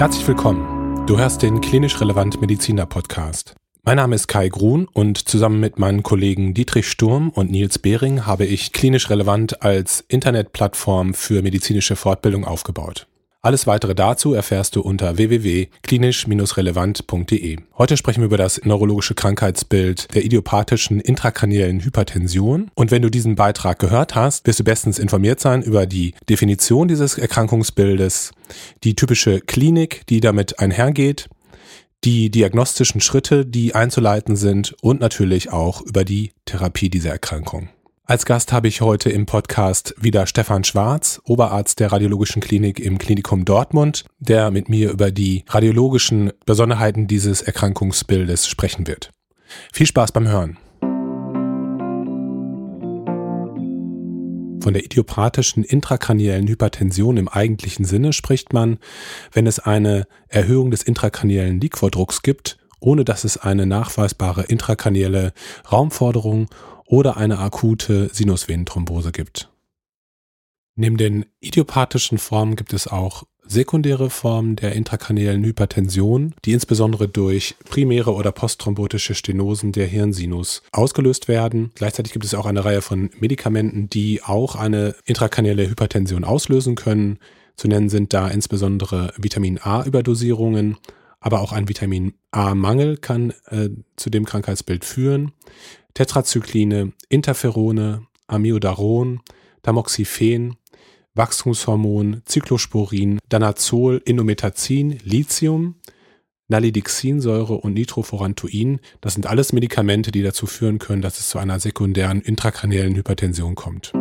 Herzlich willkommen. Du hörst den Klinisch Relevant Mediziner Podcast. Mein Name ist Kai Grun und zusammen mit meinen Kollegen Dietrich Sturm und Nils Behring habe ich Klinisch Relevant als Internetplattform für medizinische Fortbildung aufgebaut. Alles weitere dazu erfährst du unter www.klinisch-relevant.de. Heute sprechen wir über das neurologische Krankheitsbild der idiopathischen intrakraniellen Hypertension. Und wenn du diesen Beitrag gehört hast, wirst du bestens informiert sein über die Definition dieses Erkrankungsbildes, die typische Klinik, die damit einhergeht, die diagnostischen Schritte, die einzuleiten sind und natürlich auch über die Therapie dieser Erkrankung. Als Gast habe ich heute im Podcast wieder Stefan Schwarz, Oberarzt der Radiologischen Klinik im Klinikum Dortmund, der mit mir über die radiologischen Besonderheiten dieses Erkrankungsbildes sprechen wird. Viel Spaß beim Hören. Von der idiopathischen intrakraniellen Hypertension im eigentlichen Sinne spricht man, wenn es eine Erhöhung des intrakraniellen Liquordrucks gibt, ohne dass es eine nachweisbare intrakranielle Raumforderung oder eine akute Sinusvenenthrombose gibt. Neben den idiopathischen Formen gibt es auch sekundäre Formen der intrakraniellen Hypertension, die insbesondere durch primäre oder postthrombotische Stenosen der Hirnsinus ausgelöst werden. Gleichzeitig gibt es auch eine Reihe von Medikamenten, die auch eine intrakranielle Hypertension auslösen können. Zu nennen sind da insbesondere Vitamin A-Überdosierungen, aber auch ein Vitamin A-Mangel kann äh, zu dem Krankheitsbild führen. Tetrazykline, Interferone, Amiodaron, Tamoxifen, Wachstumshormon, Cyclosporin, Danazol, Indometazin, Lithium, Nalidixinsäure und Nitroforantoin. Das sind alles Medikamente, die dazu führen können, dass es zu einer sekundären intrakraniellen Hypertension kommt.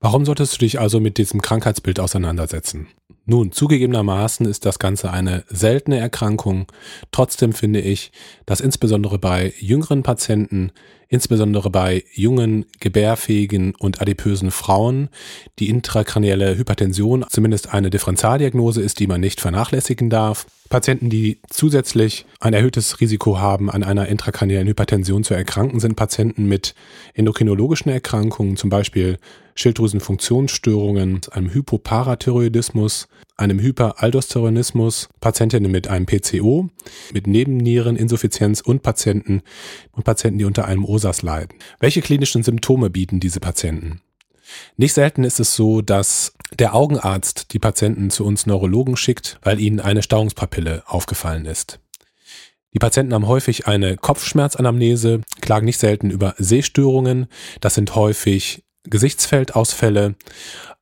Warum solltest du dich also mit diesem Krankheitsbild auseinandersetzen? Nun, zugegebenermaßen ist das Ganze eine seltene Erkrankung. Trotzdem finde ich, dass insbesondere bei jüngeren Patienten, insbesondere bei jungen, gebärfähigen und adipösen Frauen, die intrakranielle Hypertension zumindest eine Differentialdiagnose ist, die man nicht vernachlässigen darf. Patienten, die zusätzlich ein erhöhtes Risiko haben, an einer intrakraniellen Hypertension zu erkranken, sind Patienten mit endokrinologischen Erkrankungen, zum Beispiel Schilddrüsenfunktionsstörungen, einem Hypoparathyroidismus, einem Hyperaldosteronismus, Patientinnen mit einem PCO, mit Nebenniereninsuffizienz und Patienten und Patienten, die unter einem OSAS leiden. Welche klinischen Symptome bieten diese Patienten? Nicht selten ist es so, dass der Augenarzt die Patienten zu uns Neurologen schickt, weil ihnen eine Stauungspapille aufgefallen ist. Die Patienten haben häufig eine Kopfschmerzanamnese, klagen nicht selten über Sehstörungen. Das sind häufig Gesichtsfeldausfälle,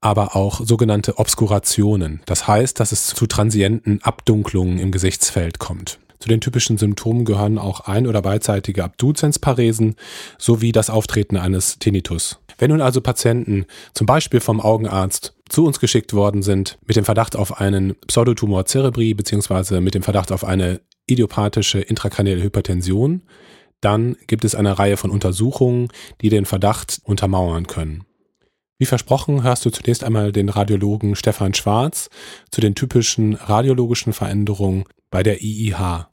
aber auch sogenannte Obskurationen. Das heißt, dass es zu transienten Abdunklungen im Gesichtsfeld kommt. Zu den typischen Symptomen gehören auch ein- oder beidseitige Abduzensparesen sowie das Auftreten eines Tinnitus. Wenn nun also Patienten zum Beispiel vom Augenarzt zu uns geschickt worden sind mit dem Verdacht auf einen Pseudotumor cerebri beziehungsweise mit dem Verdacht auf eine idiopathische intrakranielle Hypertension, dann gibt es eine Reihe von Untersuchungen, die den Verdacht untermauern können. Wie versprochen hörst du zunächst einmal den Radiologen Stefan Schwarz zu den typischen radiologischen Veränderungen bei der IIH.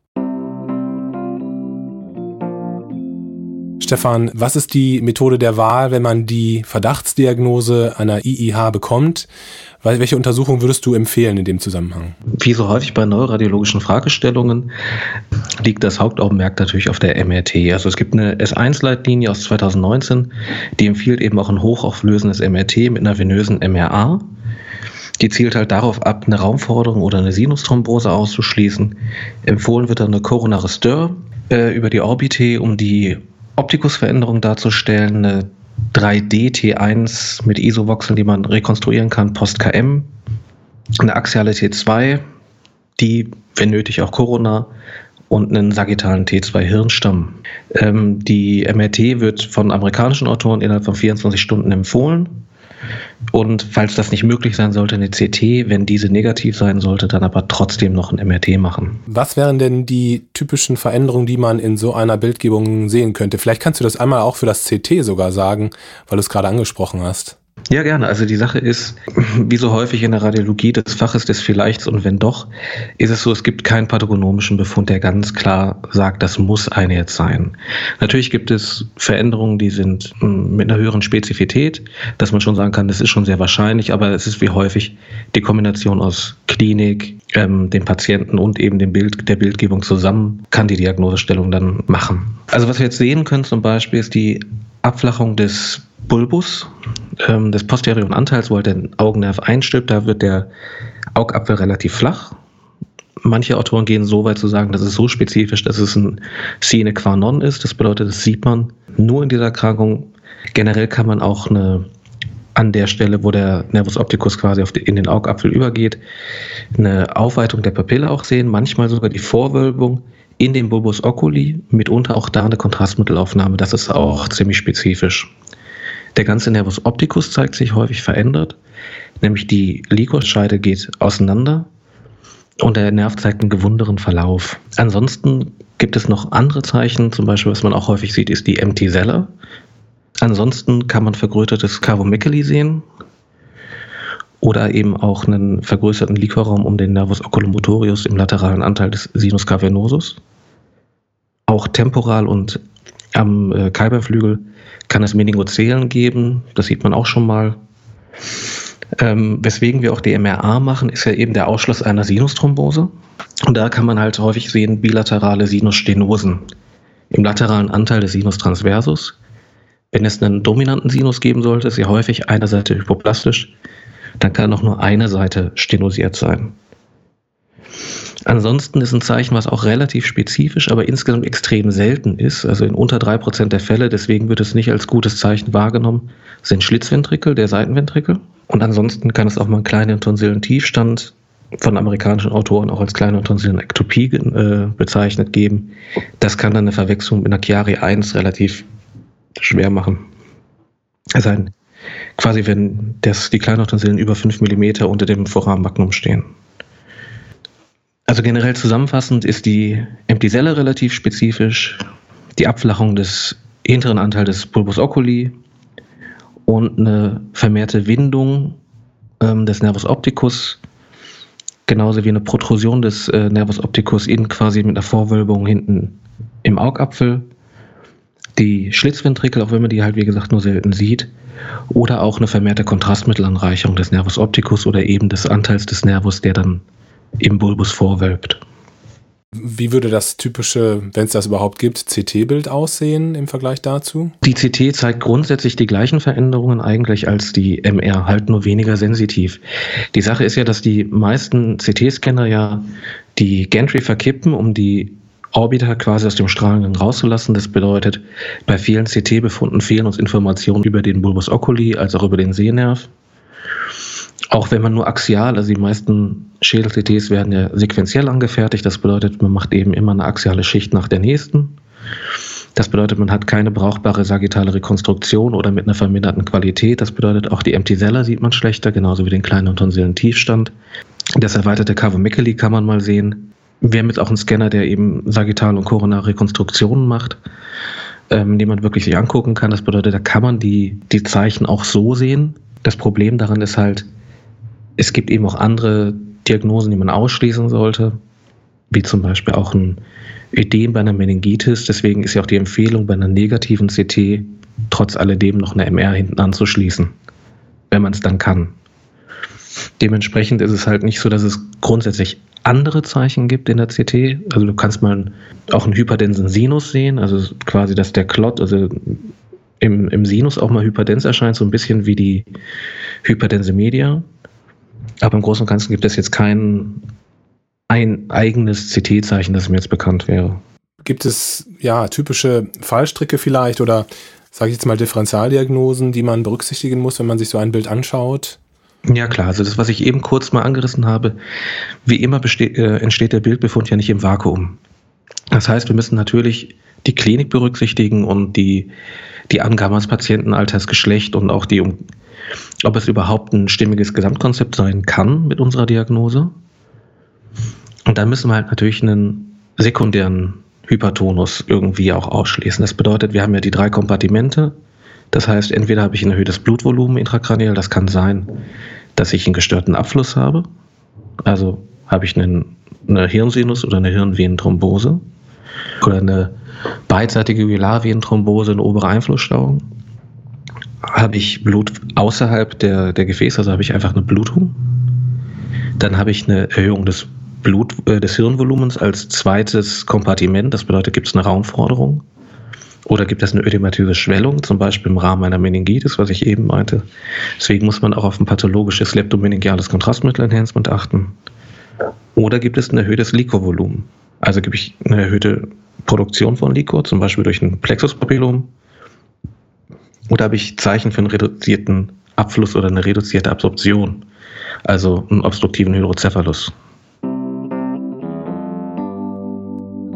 Stefan, was ist die Methode der Wahl, wenn man die Verdachtsdiagnose einer IIH bekommt? Welche Untersuchung würdest du empfehlen in dem Zusammenhang? Wie so häufig bei neuradiologischen Fragestellungen liegt das Hauptaugenmerk natürlich auf der MRT. Also es gibt eine S1-Leitlinie aus 2019, die empfiehlt eben auch ein hochauflösendes MRT mit einer venösen MRA. Die zielt halt darauf ab, eine Raumforderung oder eine Sinusthrombose auszuschließen. Empfohlen wird dann eine koronare Stir äh, über die Orbite, um die Optikusveränderung darzustellen, eine 3D-T1 mit ISO-Voxeln, die man rekonstruieren kann, Post-KM, eine axiale T2, die, wenn nötig, auch Corona und einen sagittalen T2-Hirnstamm. Ähm, die MRT wird von amerikanischen Autoren innerhalb von 24 Stunden empfohlen. Und falls das nicht möglich sein sollte, eine CT, wenn diese negativ sein sollte, dann aber trotzdem noch ein MRT machen. Was wären denn die typischen Veränderungen, die man in so einer Bildgebung sehen könnte? Vielleicht kannst du das einmal auch für das CT sogar sagen, weil du es gerade angesprochen hast. Ja, gerne. Also die Sache ist, wie so häufig in der Radiologie des Faches des Vielleichts und wenn doch, ist es so, es gibt keinen pathogonomischen Befund, der ganz klar sagt, das muss eine jetzt sein. Natürlich gibt es Veränderungen, die sind hm, mit einer höheren Spezifität, dass man schon sagen kann, das ist schon sehr wahrscheinlich, aber es ist wie häufig die Kombination aus Klinik, ähm, dem Patienten und eben dem Bild, der Bildgebung zusammen kann die Diagnosestellung dann machen. Also was wir jetzt sehen können zum Beispiel ist die Abflachung des Bulbus, ähm, des posteriori Anteils, wo halt der Augennerv einstülpt. Da wird der Augapfel relativ flach. Manche Autoren gehen so weit zu sagen, dass es so spezifisch, dass es ein Sine qua non ist. Das bedeutet, das sieht man nur in dieser Erkrankung. Generell kann man auch eine an der Stelle, wo der Nervus opticus quasi die, in den Augapfel übergeht, eine Aufweitung der Pupille auch sehen, manchmal sogar die Vorwölbung in dem Bulbus oculi, mitunter auch da eine Kontrastmittelaufnahme. Das ist auch ziemlich spezifisch. Der ganze Nervus opticus zeigt sich häufig verändert, nämlich die Ligusscheide geht auseinander und der Nerv zeigt einen gewunderen Verlauf. Ansonsten gibt es noch andere Zeichen, zum Beispiel, was man auch häufig sieht, ist die Empty-Selle. Ansonsten kann man vergrößertes Cavomeculi sehen oder eben auch einen vergrößerten Liquorraum um den Nervus oculomotorius im lateralen Anteil des Sinus cavernosus. Auch temporal und am äh, Kaiberflügel kann es Meningozelen geben, das sieht man auch schon mal. Ähm, weswegen wir auch die MRA machen, ist ja eben der Ausschluss einer Sinusthrombose. Und da kann man halt häufig sehen bilaterale Sinusstenosen im lateralen Anteil des Sinus transversus. Wenn es einen dominanten Sinus geben sollte, ist ja häufig eine Seite hypoplastisch, dann kann auch nur eine Seite stenosiert sein. Ansonsten ist ein Zeichen, was auch relativ spezifisch, aber insgesamt extrem selten ist, also in unter drei Prozent der Fälle, deswegen wird es nicht als gutes Zeichen wahrgenommen, sind Schlitzventrikel, der Seitenventrikel. Und ansonsten kann es auch mal einen kleinen Tonsillentiefstand von amerikanischen Autoren auch als kleine Tonsillenektopie äh, bezeichnet geben. Das kann dann eine Verwechslung mit einer Chiari 1 relativ schwer machen. Also ein, quasi wenn das, die kleinen Tonsillen über 5 mm unter dem Foramen stehen. Also generell zusammenfassend ist die Emptiselle relativ spezifisch, die Abflachung des hinteren Anteils des Pulbus oculi und eine vermehrte Windung ähm, des Nervus opticus, genauso wie eine Protrusion des äh, Nervus opticus in quasi mit einer Vorwölbung hinten im Augapfel. Die Schlitzventrikel, auch wenn man die halt wie gesagt nur selten sieht, oder auch eine vermehrte Kontrastmittelanreicherung des Nervus opticus oder eben des Anteils des Nervus, der dann im Bulbus vorwölbt. Wie würde das typische, wenn es das überhaupt gibt, CT-Bild aussehen im Vergleich dazu? Die CT zeigt grundsätzlich die gleichen Veränderungen eigentlich als die MR, halt nur weniger sensitiv. Die Sache ist ja, dass die meisten CT-Scanner ja die Gantry verkippen, um die Orbiter quasi aus dem Strahlengang rauszulassen. Das bedeutet, bei vielen CT-Befunden fehlen uns Informationen über den Bulbus oculi, als auch über den Sehnerv. Auch wenn man nur axial, also die meisten Schädel-CTs werden ja sequenziell angefertigt. Das bedeutet, man macht eben immer eine axiale Schicht nach der nächsten. Das bedeutet, man hat keine brauchbare sagittale Rekonstruktion oder mit einer verminderten Qualität. Das bedeutet, auch die Empty-Seller sieht man schlechter, genauso wie den kleinen Tonsillen-Tiefstand. Das erweiterte Cavomeculi kann man mal sehen. Wir haben jetzt auch einen Scanner, der eben sagittal und koronare Rekonstruktionen macht, ähm, den man wirklich sich angucken kann. Das bedeutet, da kann man die, die Zeichen auch so sehen. Das Problem daran ist halt, es gibt eben auch andere Diagnosen, die man ausschließen sollte, wie zum Beispiel auch ein Ödem bei einer Meningitis. Deswegen ist ja auch die Empfehlung, bei einer negativen CT trotz alledem noch eine MR hinten anzuschließen, wenn man es dann kann. Dementsprechend ist es halt nicht so, dass es grundsätzlich andere Zeichen gibt in der CT. Also du kannst mal auch einen hyperdensen Sinus sehen, also quasi, dass der Klott, also im, im Sinus auch mal hyperdens erscheint, so ein bisschen wie die hyperdense Media. Aber im Großen und Ganzen gibt es jetzt kein ein eigenes CT-Zeichen, das mir jetzt bekannt wäre. Gibt es ja typische Fallstricke vielleicht oder sage ich jetzt mal Differentialdiagnosen, die man berücksichtigen muss, wenn man sich so ein Bild anschaut? Ja klar, also das, was ich eben kurz mal angerissen habe, wie immer äh, entsteht der Bildbefund ja nicht im Vakuum. Das heißt, wir müssen natürlich die Klinik berücksichtigen und die, die Angaben als Patientenalters, Geschlecht und auch die ob es überhaupt ein stimmiges Gesamtkonzept sein kann mit unserer Diagnose. Und dann müssen wir halt natürlich einen sekundären Hypertonus irgendwie auch ausschließen. Das bedeutet, wir haben ja die drei Kompartimente, Das heißt, entweder habe ich ein erhöhtes Blutvolumen intrakraniell, das kann sein, dass ich einen gestörten Abfluss habe. Also habe ich einen, eine Hirnsinus oder eine Hirnvenenthrombose oder eine beidseitige Jugularvenenthrombose, eine obere Einflussstauung. Habe ich Blut außerhalb der, der Gefäße, also habe ich einfach eine Blutung. Dann habe ich eine Erhöhung des Blut, äh, des Hirnvolumens als zweites Kompartiment. Das bedeutet, gibt es eine Raumforderung. Oder gibt es eine ödematöse Schwellung, zum Beispiel im Rahmen einer Meningitis, was ich eben meinte. Deswegen muss man auch auf ein pathologisches leptomeningiales Kontrastmittel-Enhancement achten. Oder gibt es ein erhöhtes Liquorvolumen? Also gibt ich eine erhöhte Produktion von Liquor, zum Beispiel durch ein Plexuspapillom. Oder habe ich Zeichen für einen reduzierten Abfluss oder eine reduzierte Absorption, also einen obstruktiven Hydrocephalus.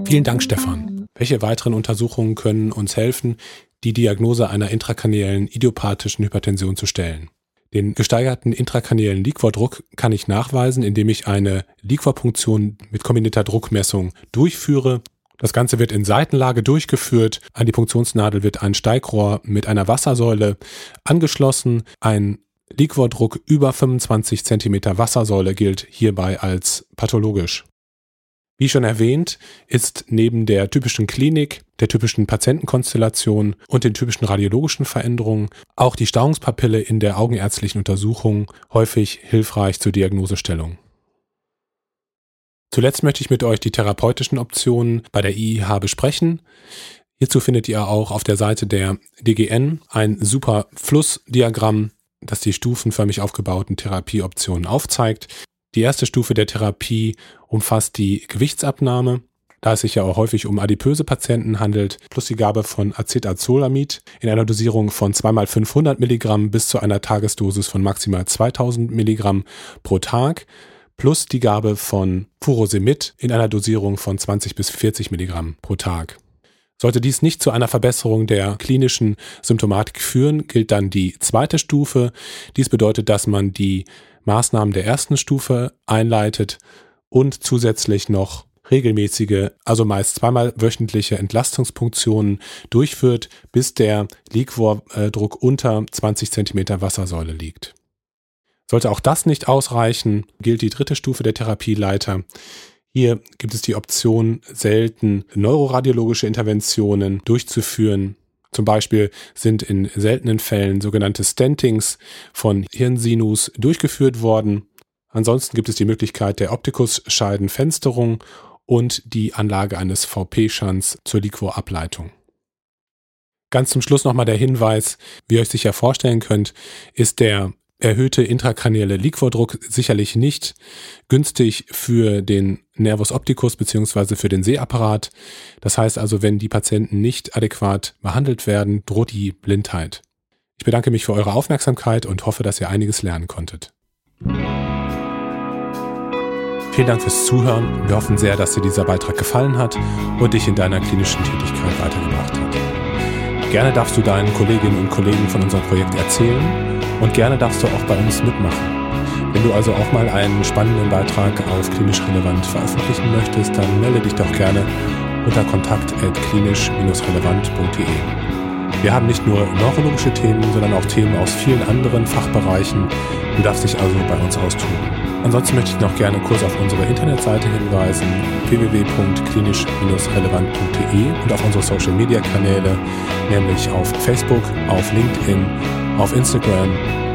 Vielen Dank, Stefan. Welche weiteren Untersuchungen können uns helfen, die Diagnose einer intrakraniellen idiopathischen Hypertension zu stellen? Den gesteigerten intrakraniellen Liquordruck kann ich nachweisen, indem ich eine Liquorpunktion mit kombinierter Druckmessung durchführe. Das Ganze wird in Seitenlage durchgeführt. An die Punktionsnadel wird ein Steigrohr mit einer Wassersäule angeschlossen. Ein Liquordruck über 25 cm Wassersäule gilt hierbei als pathologisch. Wie schon erwähnt, ist neben der typischen Klinik, der typischen Patientenkonstellation und den typischen radiologischen Veränderungen auch die Stauungspapille in der augenärztlichen Untersuchung häufig hilfreich zur Diagnosestellung. Zuletzt möchte ich mit euch die therapeutischen Optionen bei der IIH besprechen. Hierzu findet ihr auch auf der Seite der DGN ein super Flussdiagramm, das die stufenförmig aufgebauten Therapieoptionen aufzeigt. Die erste Stufe der Therapie umfasst die Gewichtsabnahme, da es sich ja auch häufig um adipöse Patienten handelt, plus die Gabe von Acetazolamid in einer Dosierung von 2 x 500 Milligramm bis zu einer Tagesdosis von maximal 2000 Milligramm pro Tag, plus die Gabe von Furosemid in einer Dosierung von 20 bis 40 Milligramm pro Tag. Sollte dies nicht zu einer Verbesserung der klinischen Symptomatik führen, gilt dann die zweite Stufe. Dies bedeutet, dass man die Maßnahmen der ersten Stufe einleitet und zusätzlich noch regelmäßige, also meist zweimal wöchentliche Entlastungspunktionen durchführt, bis der Liquordruck unter 20 cm Wassersäule liegt. Sollte auch das nicht ausreichen, gilt die dritte Stufe der Therapieleiter. Hier gibt es die Option, selten neuroradiologische Interventionen durchzuführen, zum Beispiel sind in seltenen Fällen sogenannte Stentings von Hirnsinus durchgeführt worden. Ansonsten gibt es die Möglichkeit der Optikusscheidenfensterung und die Anlage eines VP-Schans zur Liquorableitung. Ganz zum Schluss nochmal der Hinweis, wie ihr euch sicher vorstellen könnt, ist der erhöhte intrakranielle Liquordruck sicherlich nicht günstig für den Nervus opticus bzw. für den Sehapparat. Das heißt also, wenn die Patienten nicht adäquat behandelt werden, droht die Blindheit. Ich bedanke mich für eure Aufmerksamkeit und hoffe, dass ihr einiges lernen konntet. Vielen Dank fürs Zuhören. Wir hoffen sehr, dass dir dieser Beitrag gefallen hat und dich in deiner klinischen Tätigkeit weitergebracht hat. Gerne darfst du deinen Kolleginnen und Kollegen von unserem Projekt erzählen und gerne darfst du auch bei uns mitmachen. Wenn du also auch mal einen spannenden Beitrag auf klinisch relevant veröffentlichen möchtest, dann melde dich doch gerne unter kontakt.klinisch-relevant.de. Wir haben nicht nur neurologische Themen, sondern auch Themen aus vielen anderen Fachbereichen. Du darfst dich also bei uns austoben. Ansonsten möchte ich noch gerne kurz auf unsere Internetseite hinweisen, www.klinisch-relevant.de und auf unsere Social Media Kanäle, nämlich auf Facebook, auf LinkedIn, auf Instagram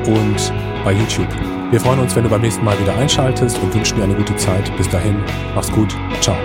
und bei YouTube. Wir freuen uns, wenn du beim nächsten Mal wieder einschaltest und wünschen dir eine gute Zeit. Bis dahin, mach's gut. Ciao.